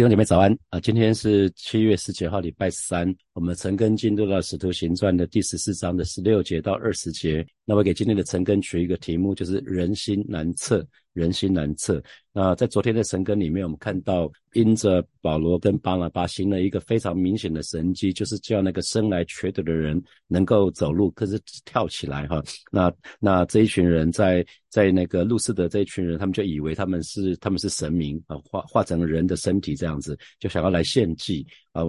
弟兄姐妹早安啊！今天是七月十九号，礼拜三。我们陈根进入到《使徒行传》的第十四章的十六节到二十节。那我给今天的陈根取一个题目，就是“人心难测”。人心难测。那在昨天的神根里面，我们看到因着保罗跟巴拿巴行了一个非常明显的神迹，就是叫那个生来瘸腿的人能够走路，可是跳起来哈。那那这一群人在在那个路斯的这一群人，他们就以为他们是他们是神明啊，化化成人的身体这样子，就想要来献祭啊。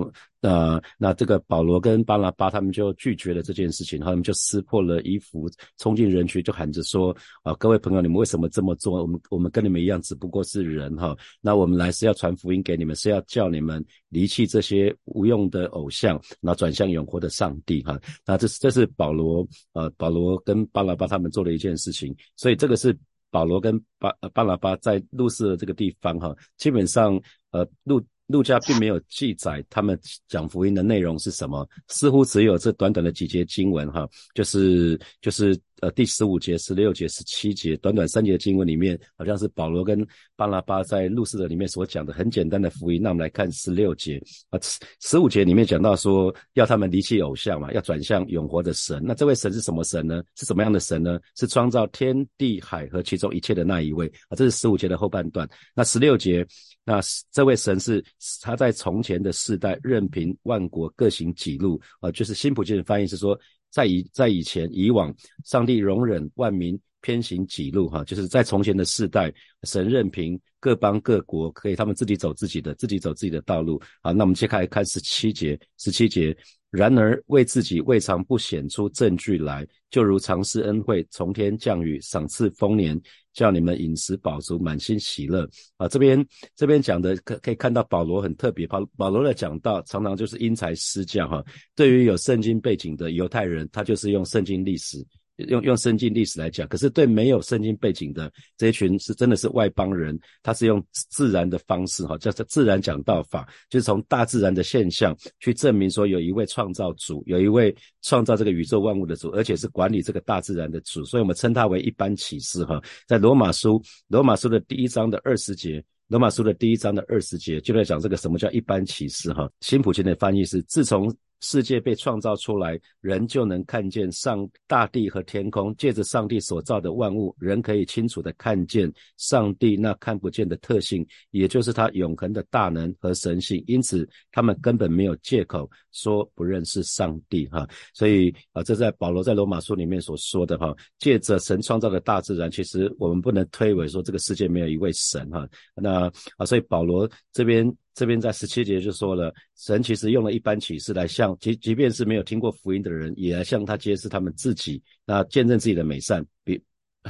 那那这个保罗跟巴拿巴他们就拒绝了这件事情，他们就撕破了衣服，冲进人群，就喊着说：啊，各位朋友，你们为什么这么做？我们我们跟你们一样，只不过是人哈。那我们来是要传福音给你们，是要叫你们离弃这些无用的偶像，然后转向永活的上帝哈。那这是这是保罗呃保罗跟巴拿巴他们做的一件事情，所以这个是保罗跟巴巴拿巴在路斯的这个地方哈，基本上呃路。路加 并没有记载他们讲福音的内容是什么，似乎只有这短短的几节经文哈，就是就是呃第十五节、十六节、十七节，短短三节经文里面，好像是保罗跟巴拉巴在路斯的里面所讲的很简单的福音。那我们来看十六节啊，十五节里面讲到说要他们离弃偶像嘛，要转向永活的神。那这位神是什么神呢？是什么样的神呢？是创造天地海和其中一切的那一位啊。这是十五节的后半段。那十六节。那这位神是他在从前的世代任凭万国各行己路啊，就是新普京的翻译是说，在以在以前以往，上帝容忍万民偏行己路哈，就是在从前的世代，神任凭各邦各国可以他们自己走自己的，自己走自己的道路好。那我们接下来看十七节，十七节。然而为自己未尝不显出证据来，就如常施恩惠，从天降雨，赏赐丰年，叫你们饮食饱足，满心喜乐。啊，这边这边讲的可可以看到保罗很特别，保保罗的讲到常常就是因材施教哈。对于有圣经背景的犹太人，他就是用圣经历史。用用圣经历史来讲，可是对没有圣经背景的这一群是真的是外邦人，他是用自然的方式哈，叫做自然讲道法，就是从大自然的现象去证明说有一位创造主，有一位创造这个宇宙万物的主，而且是管理这个大自然的主，所以我们称他为一般启示哈。在罗马书罗马书的第一章的二十节，罗马书的第一章的二十节就在讲这个什么叫一般启示哈。新普京的翻译是自从。世界被创造出来，人就能看见上大地和天空。借着上帝所造的万物，人可以清楚的看见上帝那看不见的特性，也就是他永恒的大能和神性。因此，他们根本没有借口说不认识上帝。哈，所以啊，这在保罗在罗马书里面所说的哈，借着神创造的大自然，其实我们不能推诿说这个世界没有一位神。哈，那啊，所以保罗这边。这边在十七节就说了，神其实用了一般启示来向即即便是没有听过福音的人，也来向他揭示他们自己，那见证自己的美善。比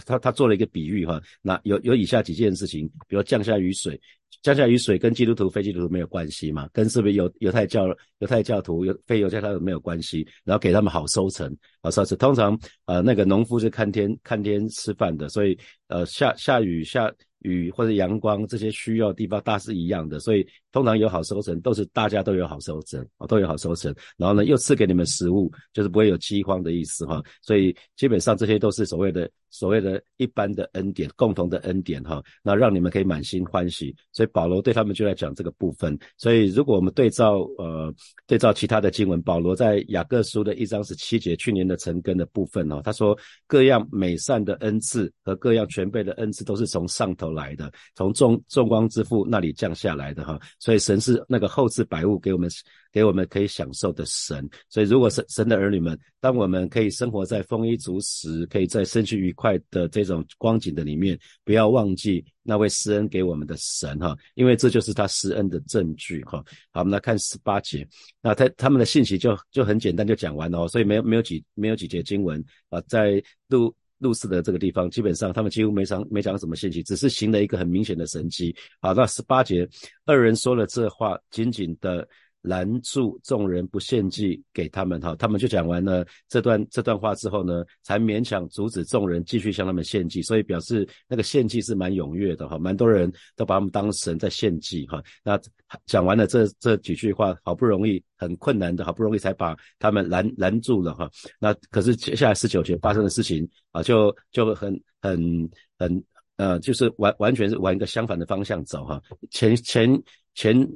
他他做了一个比喻哈，那有有以下几件事情，比如降下雨水，降下雨水跟基督徒非基督徒没有关系嘛，跟是不是犹犹太教犹太教徒有非犹太教徒没有关系，然后给他们好收成，好收成。通常呃那个农夫是看天看天吃饭的，所以呃下下雨下。雨或者阳光这些需要地方大是一样的，所以通常有好收成，都是大家都有好收成啊，都有好收成。然后呢，又赐给你们食物，就是不会有饥荒的意思哈。所以基本上这些都是所谓的所谓的一般的恩典，共同的恩典哈。那让你们可以满心欢喜。所以保罗对他们就在讲这个部分。所以如果我们对照呃对照其他的经文，保罗在雅各书的一章十七节，去年的成根的部分哦，他说各样美善的恩赐和各样全备的恩赐都是从上头。来的，从众众光之父那里降下来的哈，所以神是那个后赐百物给我们，给我们可以享受的神。所以如果神神的儿女们，当我们可以生活在丰衣足食，可以在身心愉快的这种光景的里面，不要忘记那位施恩给我们的神哈，因为这就是他施恩的证据哈。好，我们来看十八节，那他他们的信息就就很简单就讲完了，所以没有没有几没有几节经文啊，在路。路斯的这个地方，基本上他们几乎没讲没讲什么信息，只是行了一个很明显的神迹。好，那十八节，二人说了这话，紧紧的。拦住众人不献祭给他们哈，他们就讲完了这段这段话之后呢，才勉强阻止众人继续向他们献祭，所以表示那个献祭是蛮踊跃的哈，蛮多人都把他们当神在献祭哈。那讲完了这这几句话，好不容易很困难的好不容易才把他们拦拦住了哈。那可是接下来十九节发生的事情啊，就就很很很呃，就是完完全是往一个相反的方向走哈。前前前。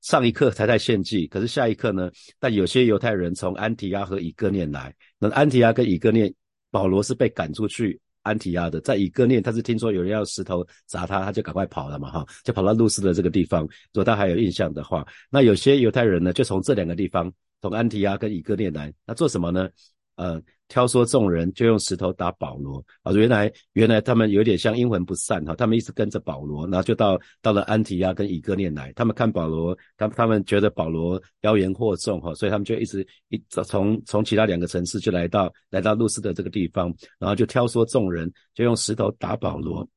上一刻才在献祭，可是下一刻呢？但有些犹太人从安提亚和以哥念来，那安提亚跟以哥念，保罗是被赶出去安提亚的，在以哥念他是听说有人要石头砸他，他就赶快跑了嘛，哈，就跑到路斯的这个地方。如果他还有印象的话，那有些犹太人呢，就从这两个地方，从安提亚跟以哥念来，那做什么呢？呃。挑唆众人就用石头打保罗啊！原来原来他们有点像阴魂不散哈，他们一直跟着保罗，然后就到到了安提亚跟以哥念来。他们看保罗，他他们觉得保罗妖言惑众哈，所以他们就一直一从从其他两个城市就来到来到路斯的这个地方，然后就挑唆众人就用石头打保罗。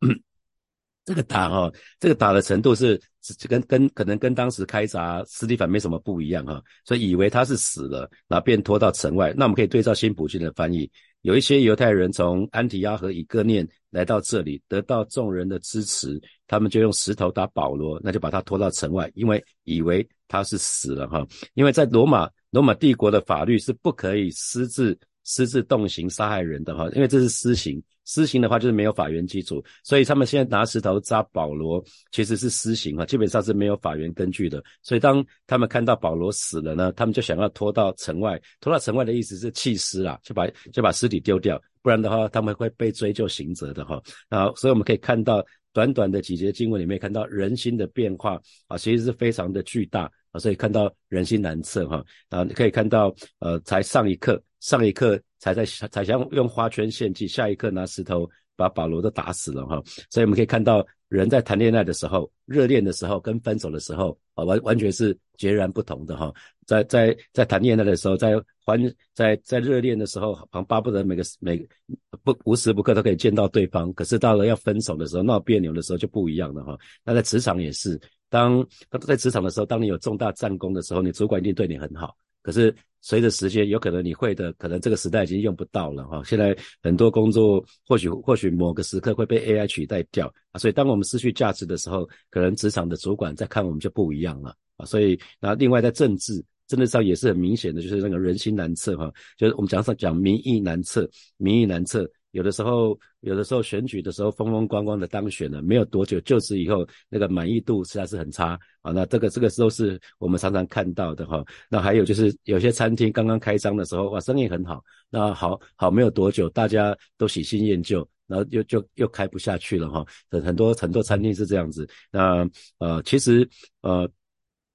这个打哈，这个打的程度是跟跟可能跟当时开闸斯蒂凡没什么不一样哈，所以以为他是死了，然后便拖到城外。那我们可以对照新普逊的翻译，有一些犹太人从安提亚和以哥念来到这里，得到众人的支持，他们就用石头打保罗，那就把他拖到城外，因为以为他是死了哈。因为在罗马罗马帝国的法律是不可以私自私自动刑杀害人的哈，因为这是私刑。私刑的话就是没有法源基础，所以他们现在拿石头扎保罗其实是私刑啊，基本上是没有法源根据的。所以当他们看到保罗死了呢，他们就想要拖到城外，拖到城外的意思是弃尸啦，就把就把尸体丢掉，不然的话他们会被追究刑责的哈。啊，所以我们可以看到短短的几节经文里面看到人心的变化啊，其实是非常的巨大啊，所以看到人心难测哈。啊，你可以看到呃，才上一刻。上一刻才在才想用花圈献祭，下一刻拿石头把保罗都打死了哈。所以我们可以看到，人在谈恋爱的时候、热恋的时候跟分手的时候啊，完完全是截然不同的哈。在在在谈恋爱的时候，在欢在在热恋的时候，好像巴不得每个每不无时不刻都可以见到对方。可是到了要分手的时候，闹别扭的时候就不一样了哈。那在职场也是，当在职场的时候，当你有重大战功的时候，你主管一定对你很好。可是随着时间，有可能你会的，可能这个时代已经用不到了哈。现在很多工作或许或许某个时刻会被 AI 取代掉啊。所以当我们失去价值的时候，可能职场的主管在看我们就不一样了啊。所以那另外在政治政治上也是很明显的，就是那个人心难测哈，就是我们讲上讲民意难测，民意难测。有的时候，有的时候选举的时候风风光光的当选了，没有多久就职以后，那个满意度实在是很差啊。那这个这个都是我们常常看到的哈。那还有就是有些餐厅刚刚开张的时候，哇，生意很好。那好好没有多久，大家都喜新厌旧，然后又就又开不下去了哈。很很多很多餐厅是这样子。那呃，其实呃。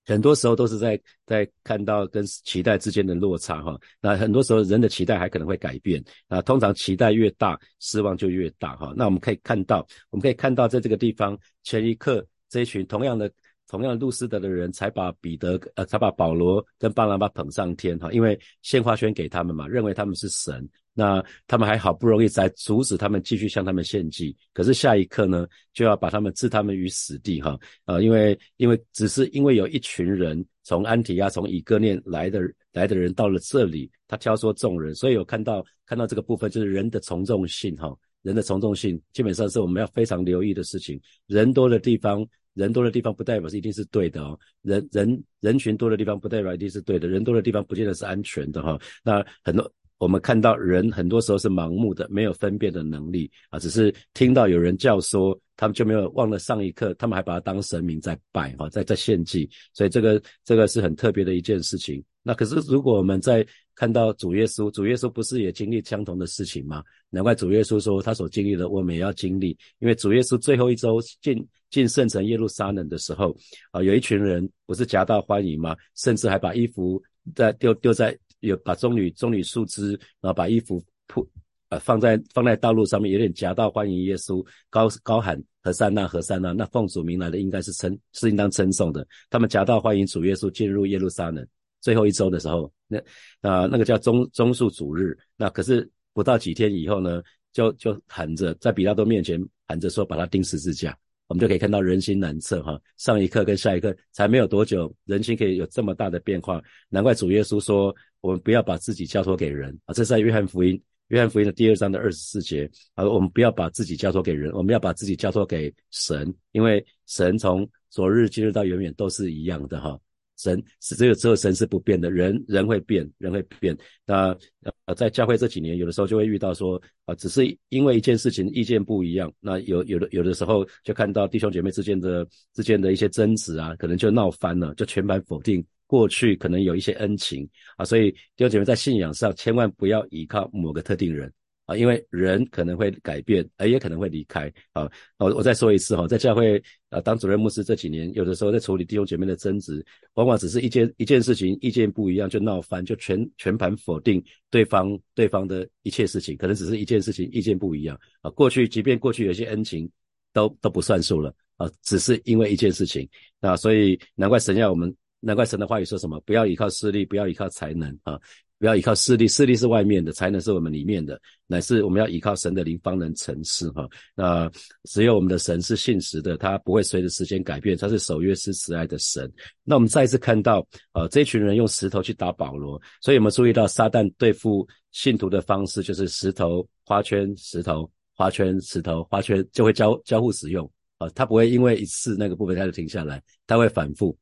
很多时候都是在在看到跟期待之间的落差哈，那很多时候人的期待还可能会改变啊，通常期待越大，失望就越大哈。那我们可以看到，我们可以看到在这个地方，前一刻这一群同样的同样路斯德的人才把彼得呃才把保罗跟巴拿巴捧上天哈，因为献花圈给他们嘛，认为他们是神。那他们还好不容易才阻止他们继续向他们献祭，可是下一刻呢，就要把他们置他们于死地哈啊！因为因为只是因为有一群人从安提亚从以哥念来的来的人到了这里，他挑唆众人，所以有看到看到这个部分就是人的从众性哈，人的从众性基本上是我们要非常留意的事情。人多的地方，人多的地方不代表是一定是对的哦，人人人群多的地方不代表一定是对的，人多的地方不见得是安全的哈。那很多。我们看到人很多时候是盲目的，没有分辨的能力啊，只是听到有人叫说，他们就没有忘了上一刻，他们还把它当神明在拜哈，在在献祭，所以这个这个是很特别的一件事情。那可是如果我们在看到主耶稣，主耶稣不是也经历相同的事情吗？难怪主耶稣说他所经历的，我们也要经历。因为主耶稣最后一周进进圣城耶路撒冷的时候啊，有一群人不是夹道欢迎吗？甚至还把衣服在丢丢在。有把棕榈棕榈树枝，然后把衣服铺呃放在放在道路上面，有点夹道欢迎耶稣，高高喊何塞纳何塞纳，那奉主名来的应该是称是应当称颂的。他们夹道欢迎主耶稣进入耶路撒冷。最后一周的时候，那啊那个叫棕棕树主日，那可是不到几天以后呢，就就喊着在比拉多面前喊着说把他钉十字架。我们就可以看到人心难测哈，上一刻跟下一刻才没有多久，人心可以有这么大的变化，难怪主耶稣说，我们不要把自己交托给人啊，这是在约翰福音，约翰福音的第二章的二十四节啊，我们不要把自己交托给人，我们要把自己交托给神，因为神从昨日今日到永远都是一样的哈，神是只有只有神是不变的，人人会变，人会变。那呃，在教会这几年，有的时候就会遇到说啊，只是因为一件事情意见不一样，那有有的有的时候就看到弟兄姐妹之间的之间的一些争执啊，可能就闹翻了，就全盘否定过去可能有一些恩情啊，所以弟兄姐妹在信仰上千万不要依靠某个特定人。啊，因为人可能会改变，而也可能会离开。啊，我我再说一次哈，在教会啊当主任牧师这几年，有的时候在处理弟兄姐妹的争执，往往只是一件一件事情，意见不一样就闹翻，就全全盘否定对方对方的一切事情，可能只是一件事情，意见不一样。啊，过去即便过去有些恩情，都都不算数了。啊，只是因为一件事情。那所以难怪神要我们，难怪神的话语说什么，不要依靠势力，不要依靠才能啊。不要依靠势力，势力是外面的，才能是我们里面的，乃是我们要依靠神的灵方能成事哈。那只有我们的神是信实的，他不会随着时间改变，他是守约施慈爱的神。那我们再一次看到，呃，这群人用石头去打保罗，所以我们注意到撒旦对付信徒的方式就是石头花圈，石头花圈，石头花圈就会交交互使用啊，他不会因为一次那个部分他就停下来，他会反复。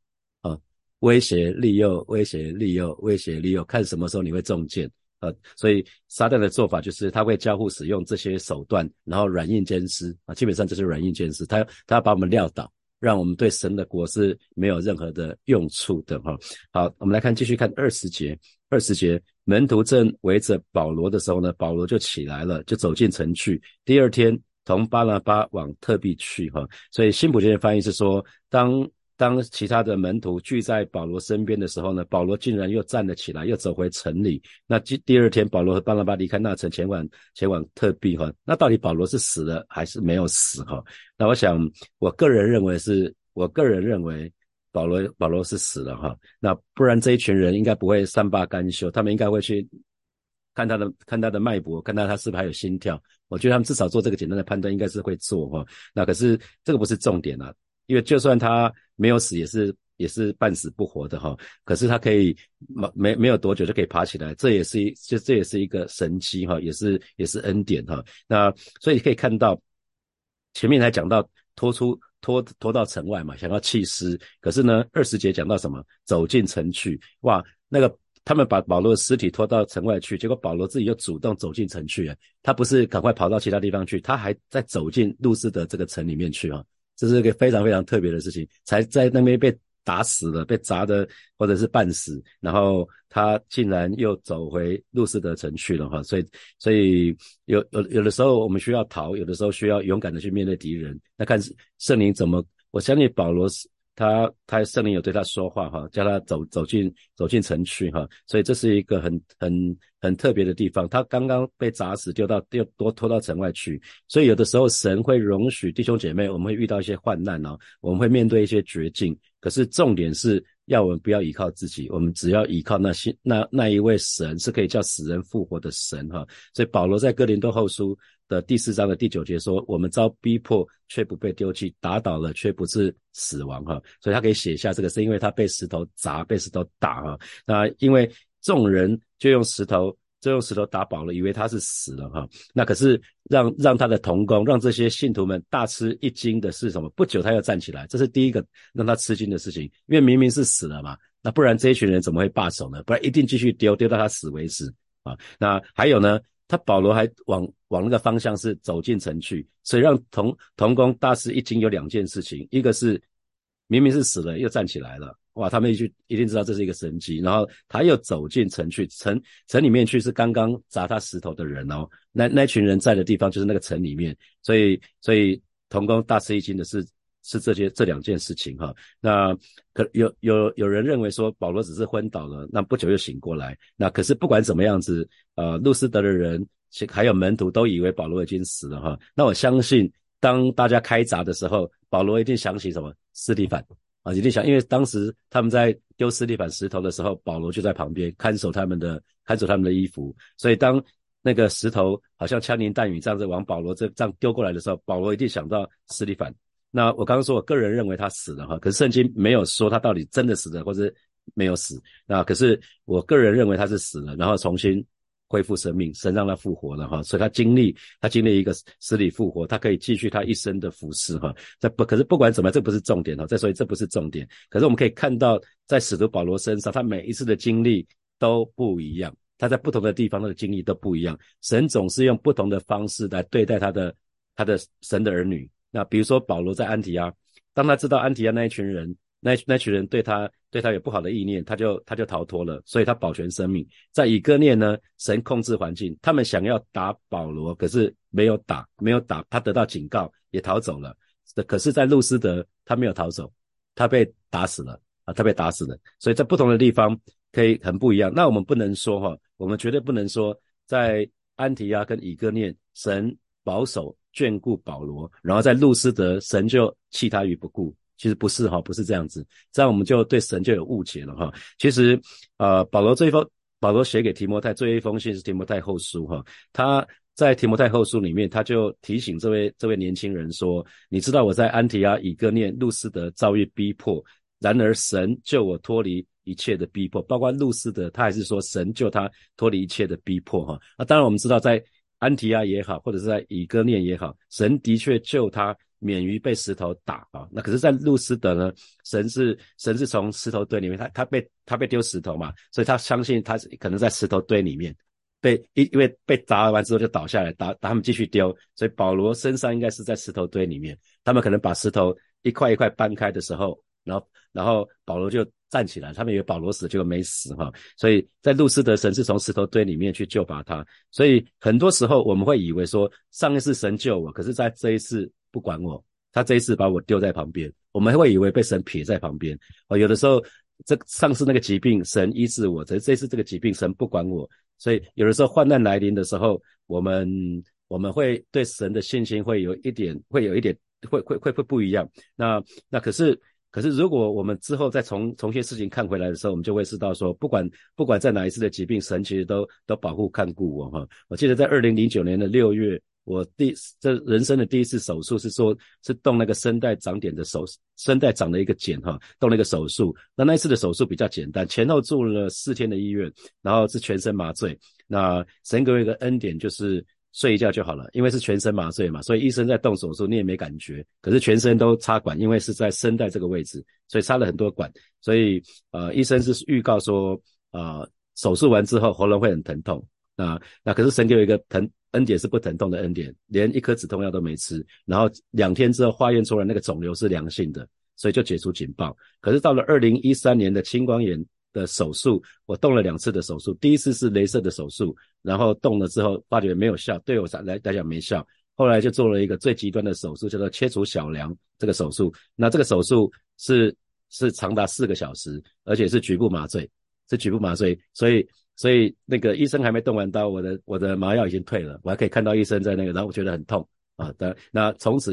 威胁利诱，威胁利诱，威胁利诱，看什么时候你会中箭啊！所以撒旦的做法就是他会交互使用这些手段，然后软硬兼施啊，基本上就是软硬兼施。他他要把我们撂倒，让我们对神的国是没有任何的用处的哈。好，我们来看继续看二十节，二十节门徒正围着保罗的时候呢，保罗就起来了，就走进城去。第二天同巴拿巴往特币去哈。所以新普京的翻译是说，当。当其他的门徒聚在保罗身边的时候呢，保罗竟然又站了起来，又走回城里。那第第二天，保罗和巴拿巴离开那城，前往前往特庇哈。那到底保罗是死了还是没有死哈？那我想，我个人认为是，我个人认为保罗保罗是死了哈。那不然这一群人应该不会善罢甘休，他们应该会去看他的看他的脉搏，看到他是不是还有心跳。我觉得他们至少做这个简单的判断，应该是会做哈。那可是这个不是重点啊。因为就算他没有死，也是也是半死不活的哈。可是他可以没没没有多久就可以爬起来，这也是一这这也是一个神迹哈，也是也是恩典哈。那所以可以看到前面才讲到拖出拖拖到城外嘛，想要弃尸。可是呢，二十节讲到什么？走进城去，哇，那个他们把保罗的尸体拖到城外去，结果保罗自己又主动走进城去，他不是赶快跑到其他地方去，他还在走进路斯的这个城里面去啊。这是一个非常非常特别的事情，才在那边被打死了，被砸的或者是半死，然后他竟然又走回路斯德城去了哈，所以所以有有有的时候我们需要逃，有的时候需要勇敢的去面对敌人，那看圣灵怎么，我相信保罗是。他他圣灵有对他说话哈，叫他走走进走进城去哈，所以这是一个很很很特别的地方。他刚刚被砸死，丢到丢多拖到城外去，所以有的时候神会容许弟兄姐妹，我们会遇到一些患难哦，我们会面对一些绝境。可是重点是要我们不要依靠自己，我们只要依靠那些那那一位神是可以叫死人复活的神哈。所以保罗在哥林多后书。的第四章的第九节说：“我们遭逼迫，却不被丢弃；打倒了，却不是死亡。”哈，所以他可以写下这个，是因为他被石头砸，被石头打。哈，那因为众人就用石头，就用石头打饱了，以为他是死了。哈，那可是让让他的同工，让这些信徒们大吃一惊的是什么？不久他又站起来，这是第一个让他吃惊的事情，因为明明是死了嘛，那不然这一群人怎么会罢手呢？不然一定继续丢，丢到他死为止啊。那还有呢？他保罗还往往那个方向是走进城去，所以让同同工大师一惊，有两件事情，一个是明明是死了又站起来了，哇，他们一去一定知道这是一个神迹，然后他又走进城去，城城里面去是刚刚砸他石头的人哦，那那群人在的地方就是那个城里面，所以所以同工大吃一惊的是。是这些这两件事情哈，那可有有有人认为说保罗只是昏倒了，那不久又醒过来，那可是不管怎么样子，呃，路斯德的人还有门徒都以为保罗已经死了哈，那我相信当大家开闸的时候，保罗一定想起什么？斯蒂凡。啊，一定想，因为当时他们在丢斯蒂凡石头的时候，保罗就在旁边看守他们的看守他们的衣服，所以当那个石头好像枪林弹雨这样子往保罗这这样丢过来的时候，保罗一定想到斯蒂凡。那我刚刚说，我个人认为他死了哈，可是圣经没有说他到底真的死了或者没有死。那可是我个人认为他是死了，然后重新恢复生命，神让他复活了哈，所以他经历他经历一个死里复活，他可以继续他一生的服饰哈。这不可是不管怎么，这不是重点哈。再说这不是重点，可是我们可以看到在使徒保罗身上，他每一次的经历都不一样，他在不同的地方他的经历都不一样。神总是用不同的方式来对待他的他的神的儿女。那比如说保罗在安提阿，当他知道安提阿那一群人。那那群人对他对他有不好的意念，他就他就逃脱了，所以他保全生命。在以哥念呢，神控制环境，他们想要打保罗，可是没有打，没有打，他得到警告也逃走了。可是，在路斯德他没有逃走，他被打死了啊，他被打死了。所以在不同的地方可以很不一样。那我们不能说哈，我们绝对不能说在安提亚跟以哥念神保守眷顾保罗，然后在路斯德神就弃他于不顾。其实不是哈，不是这样子，这样我们就对神就有误解了哈。其实，呃，保罗这一封，保罗写给提摩太这一封信是提摩太后书哈。他在提摩太后书里面，他就提醒这位这位年轻人说：“你知道我在安提阿、以哥念、路斯德遭遇逼迫，然而神救我脱离一切的逼迫，包括路斯德，他还是说神救他脱离一切的逼迫哈。那当然我们知道，在安提亚也好，或者是在以哥念也好，神的确救他。”免于被石头打啊，那可是，在路斯德呢，神是神是从石头堆里面，他他被他被丢石头嘛，所以他相信他可能在石头堆里面被因因为被砸完之后就倒下来，打打他们继续丢，所以保罗身上应该是在石头堆里面，他们可能把石头一块一块搬开的时候，然后然后保罗就站起来，他们以为保罗死，结果没死哈，所以在路斯德神是从石头堆里面去救拔他，所以很多时候我们会以为说上一次神救我，可是在这一次。不管我，他这一次把我丢在旁边，我们会以为被神撇在旁边。哦，有的时候这上次那个疾病神医治我，这这次这个疾病神不管我，所以有的时候患难来临的时候，我们我们会对神的信心会有一点，会有一点，会会会会不一样。那那可是可是，如果我们之后再从从些事情看回来的时候，我们就会知道说，不管不管在哪一次的疾病，神其实都都保护看顾我哈。我记得在二零零九年的六月。我第这人生的第一次手术是说，是动那个声带长点的手，声带长了一个茧哈，动了一个手术。那那一次的手术比较简单，前后住了四天的医院，然后是全身麻醉。那神给我一个恩典，就是睡一觉就好了，因为是全身麻醉嘛，所以医生在动手术你也没感觉。可是全身都插管，因为是在声带这个位置，所以插了很多管。所以呃，医生是预告说，呃，手术完之后喉咙会很疼痛。那那可是神给我一个疼。恩典是不疼痛的恩典，连一颗止痛药都没吃，然后两天之后化验出来那个肿瘤是良性的，所以就解除警报。可是到了二零一三年的青光眼的手术，我动了两次的手术，第一次是镭射的手术，然后动了之后发觉没有效，对我来来讲没效，后来就做了一个最极端的手术，叫做切除小梁这个手术。那这个手术是是长达四个小时，而且是局部麻醉，是局部麻醉，所以。所以那个医生还没动完刀，我的我的麻药已经退了，我还可以看到医生在那个，然后我觉得很痛啊的。那从此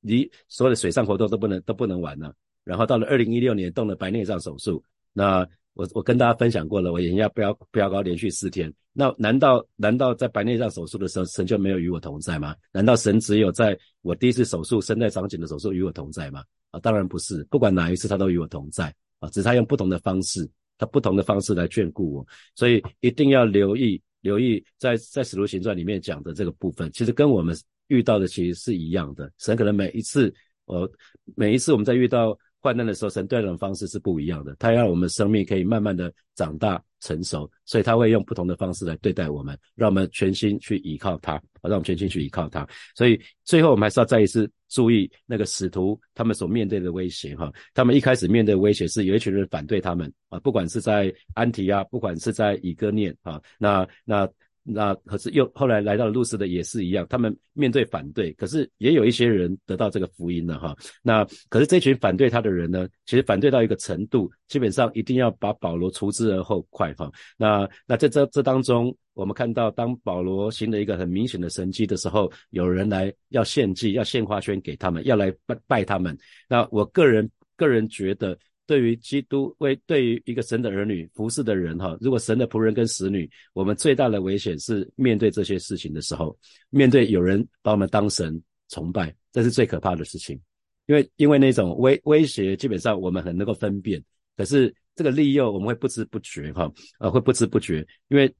离所有的水上活动都不能都不能玩了。然后到了二零一六年动了白内障手术，那我我跟大家分享过了，我眼压飙飙高连续四天。那难道难道在白内障手术的时候神就没有与我同在吗？难道神只有在我第一次手术声带长茧的手术与我同在吗？啊，当然不是，不管哪一次他都与我同在啊，只是他用不同的方式。他不同的方式来眷顾我，所以一定要留意留意，在在使徒行传里面讲的这个部分，其实跟我们遇到的其实是一样的。神可能每一次，呃，每一次我们在遇到患难的时候，神对待的方式是不一样的。他要我们生命可以慢慢的长大成熟，所以他会用不同的方式来对待我们，让我们全心去依靠他。让我们全心去依靠他。所以最后我们还是要再一次注意那个使徒他们所面对的威胁哈。他们一开始面对的威胁是有一群人反对他们啊，不管是在安提亚，不管是在以哥念啊，那那。那可是又后来来到了路斯的也是一样，他们面对反对，可是也有一些人得到这个福音了哈。那可是这群反对他的人呢，其实反对到一个程度，基本上一定要把保罗除之而后快哈。那那在这这当中，我们看到当保罗行了一个很明显的神迹的时候，有人来要献祭，要献花圈给他们，要来拜拜他们。那我个人个人觉得。对于基督为对于一个神的儿女服侍的人哈，如果神的仆人跟使女，我们最大的危险是面对这些事情的时候，面对有人把我们当神崇拜，这是最可怕的事情。因为因为那种威威胁，基本上我们很能够分辨，可是这个利诱我们会不知不觉哈，呃会不知不觉，因为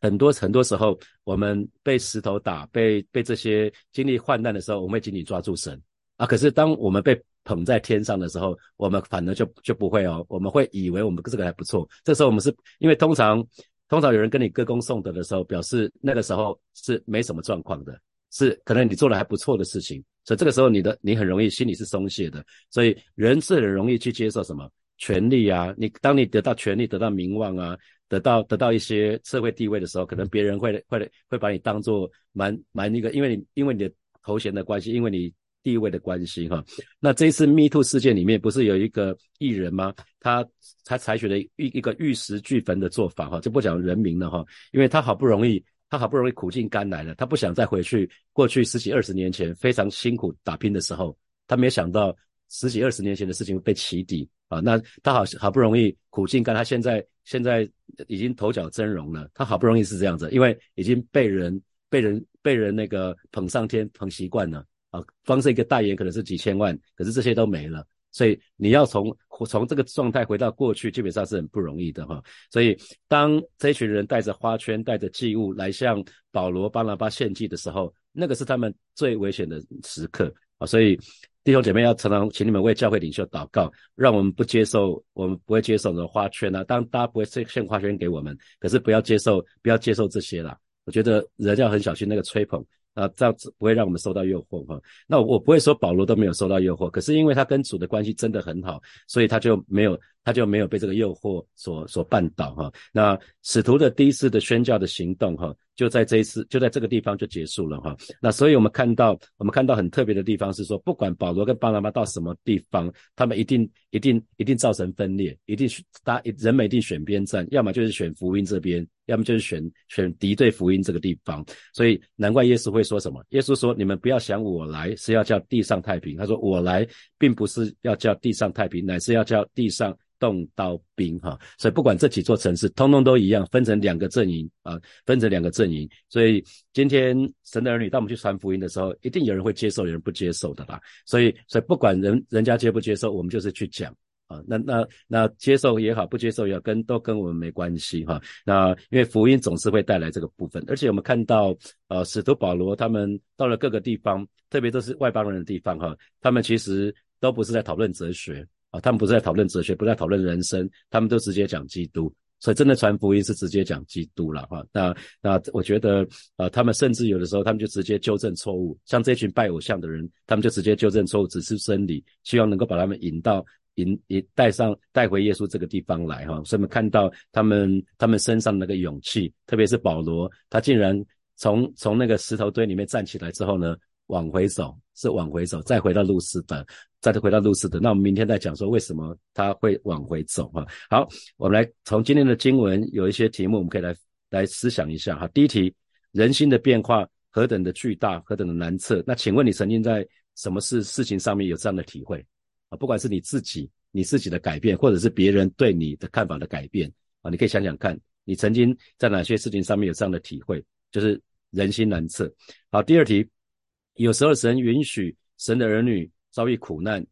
很多很多时候，我们被石头打，被被这些经历患难的时候，我们会紧紧抓住神啊。可是当我们被捧在天上的时候，我们反而就就不会哦，我们会以为我们这个还不错。这时候我们是因为通常通常有人跟你歌功颂德的时候，表示那个时候是没什么状况的，是可能你做了还不错的事情，所以这个时候你的你很容易心里是松懈的。所以人是很容易去接受什么权利啊？你当你得到权利、得到名望啊。得到得到一些社会地位的时候，可能别人会会会把你当做蛮蛮那个，因为你因为你的头衔的关系，因为你地位的关系哈。那这一次 Me Too 事件里面，不是有一个艺人吗？他他采取了一一个玉石俱焚的做法哈，就不讲人名了哈，因为他好不容易他好不容易苦尽甘来了，他不想再回去过去十几二十年前非常辛苦打拼的时候，他没想到十几二十年前的事情被起底。啊，那他好好不容易苦尽甘，他现在现在已经头角峥嵘了。他好不容易是这样子，因为已经被人被人被人那个捧上天捧习惯了啊。光是一个代言可能是几千万，可是这些都没了。所以你要从从这个状态回到过去，基本上是很不容易的哈。所以当这群人带着花圈、带着祭物来向保罗、巴拿巴献祭的时候，那个是他们最危险的时刻啊。所以。弟兄姐妹要常常请你们为教会领袖祷告，让我们不接受，我们不会接受的花圈啊。当大家不会献献花圈给我们，可是不要接受，不要接受这些啦。我觉得人要很小心那个吹捧啊，这样子不会让我们受到诱惑哈。那我不会说保罗都没有受到诱惑，可是因为他跟主的关系真的很好，所以他就没有。他就没有被这个诱惑所所绊倒哈。那使徒的第一次的宣教的行动哈，就在这一次就在这个地方就结束了哈。那所以我们看到我们看到很特别的地方是说，不管保罗跟巴拿巴到什么地方，他们一定一定一定造成分裂，一定大人们一定选边站，要么就是选福音这边，要么就是选选敌对福音这个地方。所以难怪耶稣会说什么？耶稣说：“你们不要想我来是要叫地上太平。”他说：“我来并不是要叫地上太平，乃是要叫地上。”动刀兵哈，所以不管这几座城市，通通都一样，分成两个阵营啊，分成两个阵营。所以今天神的儿女当我们去传福音的时候，一定有人会接受，有人不接受的啦。所以，所以不管人人家接不接受，我们就是去讲啊。那那那接受也好，不接受也好，跟都跟我们没关系哈。那因为福音总是会带来这个部分，而且我们看到呃，使徒保罗他们到了各个地方，特别都是外邦人的地方哈，他们其实都不是在讨论哲学。啊他们不是在讨论哲学，不是在讨论人生，他们都直接讲基督，所以真的传福音是直接讲基督了哈。那那我觉得，呃，他们甚至有的时候，他们就直接纠正错误，像这群拜偶像的人，他们就直接纠正错误，指出真理，希望能够把他们引到引引带上带回耶稣这个地方来哈。所以我们看到他们他们身上那个勇气，特别是保罗，他竟然从从那个石头堆里面站起来之后呢，往回走，是往回走，再回到路斯的。再回到路斯的，那我们明天再讲说为什么他会往回走哈。好，我们来从今天的经文有一些题目，我们可以来来思想一下哈。第一题，人心的变化何等的巨大，何等的难测？那请问你曾经在什么事事情上面有这样的体会啊？不管是你自己你自己的改变，或者是别人对你的看法的改变啊，你可以想想看，你曾经在哪些事情上面有这样的体会？就是人心难测。好，第二题，有时候神允许神的儿女。遭遇苦难，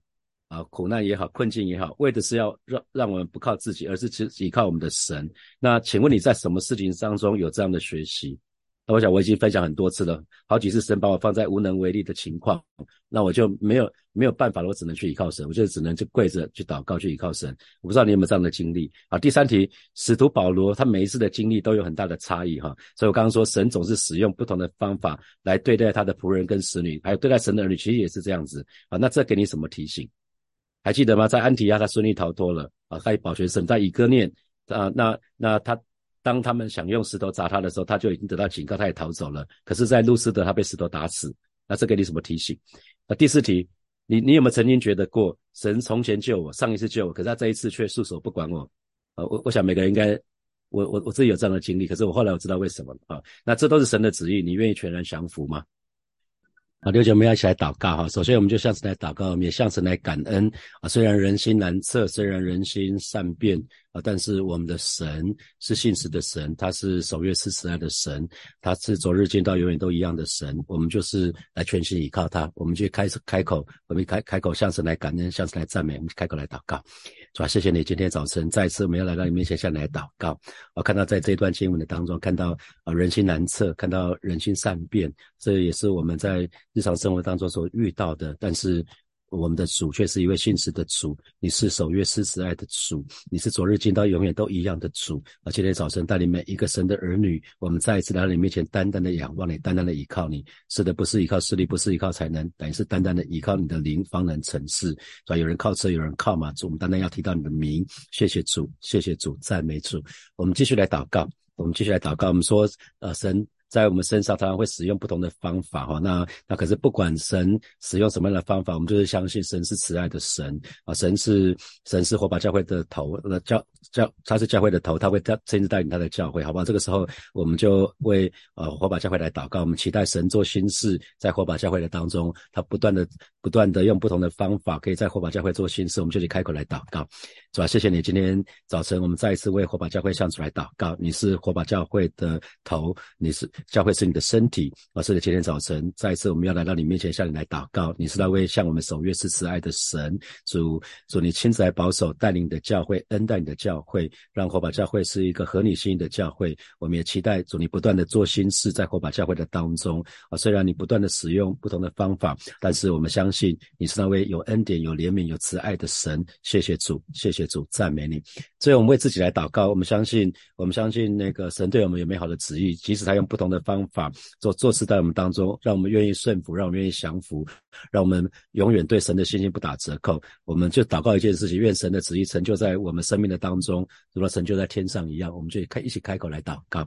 啊，苦难也好，困境也好，为的是要让让我们不靠自己，而是只依靠我们的神。那请问你在什么事情当中有这样的学习？那我想我已经分享很多次了，好几次神把我放在无能为力的情况，那我就没有没有办法了，我只能去依靠神，我就只能就跪着去祷告去依靠神。我不知道你有没有这样的经历？好，第三题，使徒保罗他每一次的经历都有很大的差异哈，所以我刚刚说神总是使用不同的方法来对待他的仆人跟使女，还有对待神的儿女，其实也是这样子啊。那这给你什么提醒？还记得吗？在安提亚他顺利逃脱了啊，他保全神，在以哥念啊，那那他。当他们想用石头砸他的时候，他就已经得到警告，他也逃走了。可是，在路斯德，他被石头打死。那这给你什么提醒？那第四题，你你有没有曾经觉得过，神从前救我，上一次救我，可是他这一次却束手不管我？啊，我我想每个人应该，我我我自己有这样的经历。可是我后来我知道为什么了啊？那这都是神的旨意，你愿意全然降服吗？啊，六姐，我们要一起来祷告哈。首先，我们就向神来祷告，也向神来感恩啊。虽然人心难测，虽然人心善变啊，但是我们的神是信实的神，他是守约施慈爱的神，他是昨日见到永远都一样的神。我们就是来全心依靠他，我们就开始开口，我们开开口向神来感恩，向神来赞美，我们开口来祷告。主啊，谢谢你今天早晨再次我们要来到你面前向你来祷告。我看到在这段经文的当中，看到啊人心难测，看到人心善变，这也是我们在日常生活当中所遇到的，但是。我们的主却是一位信实的主，你是守约施慈爱的主，你是昨日今到永远都一样的主。而今天早晨带领每一个神的儿女，我们再一次来到你面前，单单的仰望你，单单的依靠你。是的，不是依靠势力，不是依靠才能，等于是单单的依靠你的灵方能成事。是吧？有人靠车，有人靠马，主，我们单单要提到你的名。谢谢主，谢谢主，赞美主。我们继续来祷告，我们继续来祷告。我们说，呃，神。在我们身上，常常会使用不同的方法哈。那那可是不管神使用什么样的方法，我们就是相信神是慈爱的神啊。神是神是火把教会的头，那教教他是教会的头，他会带亲自带领他的教会，好吧？这个时候我们就为呃火把教会来祷告，我们期待神做新事，在火把教会的当中，他不断的不断的用不同的方法，可以在火把教会做新事，我们就去开口来祷告，是吧？谢谢你今天早晨，我们再一次为火把教会向主来祷告。你是火把教会的头，你是。教会是你的身体，啊，是的，今天早晨再一次我们要来到你面前，向你来祷告。你是那位向我们守约是慈爱的神，主主，你亲自来保守带领你的教会，恩待你的教会，让火把教会是一个合你心意的教会。我们也期待主你不断的做新事，在火把教会的当中啊。虽然你不断的使用不同的方法，但是我们相信你是那位有恩典、有怜悯、有慈爱的神。谢谢主，谢谢主，赞美你。所以我们为自己来祷告，我们相信，我们相信那个神对我们有美好的旨意，即使他用不同的。的方法做做事在我们当中，让我们愿意顺服，让我们愿意降服，让我们永远对神的信心不打折扣。我们就祷告一件事情，愿神的旨意成就在我们生命的当中，如同成就在天上一样。我们就开一起开口来祷告，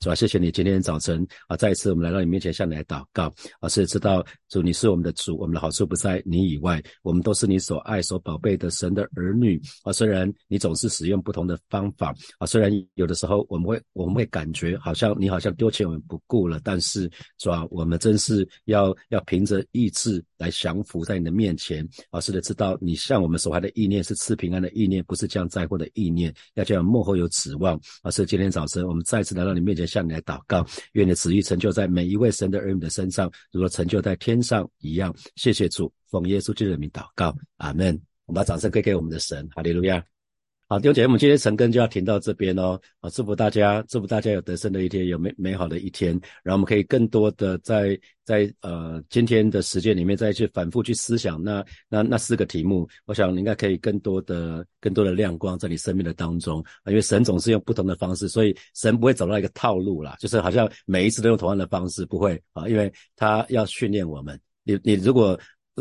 主啊，谢谢你今天早晨啊，再一次我们来到你面前向你来祷告啊，是知道主你是我们的主，我们的好处不在你以外，我们都是你所爱所宝贝的神的儿女啊。虽然你总是使用不同的方法啊，虽然有的时候我们会我们会感觉好像你好像丢弃我们。不顾了，但是是吧？我们真是要要凭着意志来降服在你的面前，而是的知道你向我们所怀的意念是赐平安的意念，不是降灾祸的意念。要叫幕后有指望，而是今天早晨我们再次来到你面前，向你来祷告，愿你的旨意成就在每一位神的儿女的身上，如果成就在天上一样。谢谢主，奉耶稣基督的名祷告，阿门。我们把掌声归给我们的神，哈利路亚。好，弟兄姐妹，我们今天晨更就要停到这边哦。啊，祝福大家，祝福大家有得胜的一天，有美美好的一天。然后我们可以更多的在在呃今天的时间里面再去反复去思想那那那四个题目。我想应该可以更多的更多的亮光在你生命的当中啊，因为神总是用不同的方式，所以神不会走到一个套路啦，就是好像每一次都用同样的方式，不会啊，因为他要训练我们。你你如果。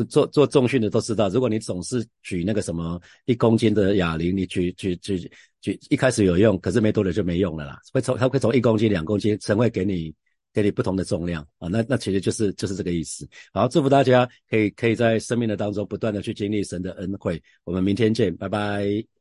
做做重训的都知道，如果你总是举那个什么一公斤的哑铃，你举举举举，一开始有用，可是没多久就没用了啦。会从它会从一公斤、两公斤，神会给你给你不同的重量啊。那那其实就是就是这个意思。好，祝福大家可以可以在生命的当中不断的去经历神的恩惠。我们明天见，拜拜。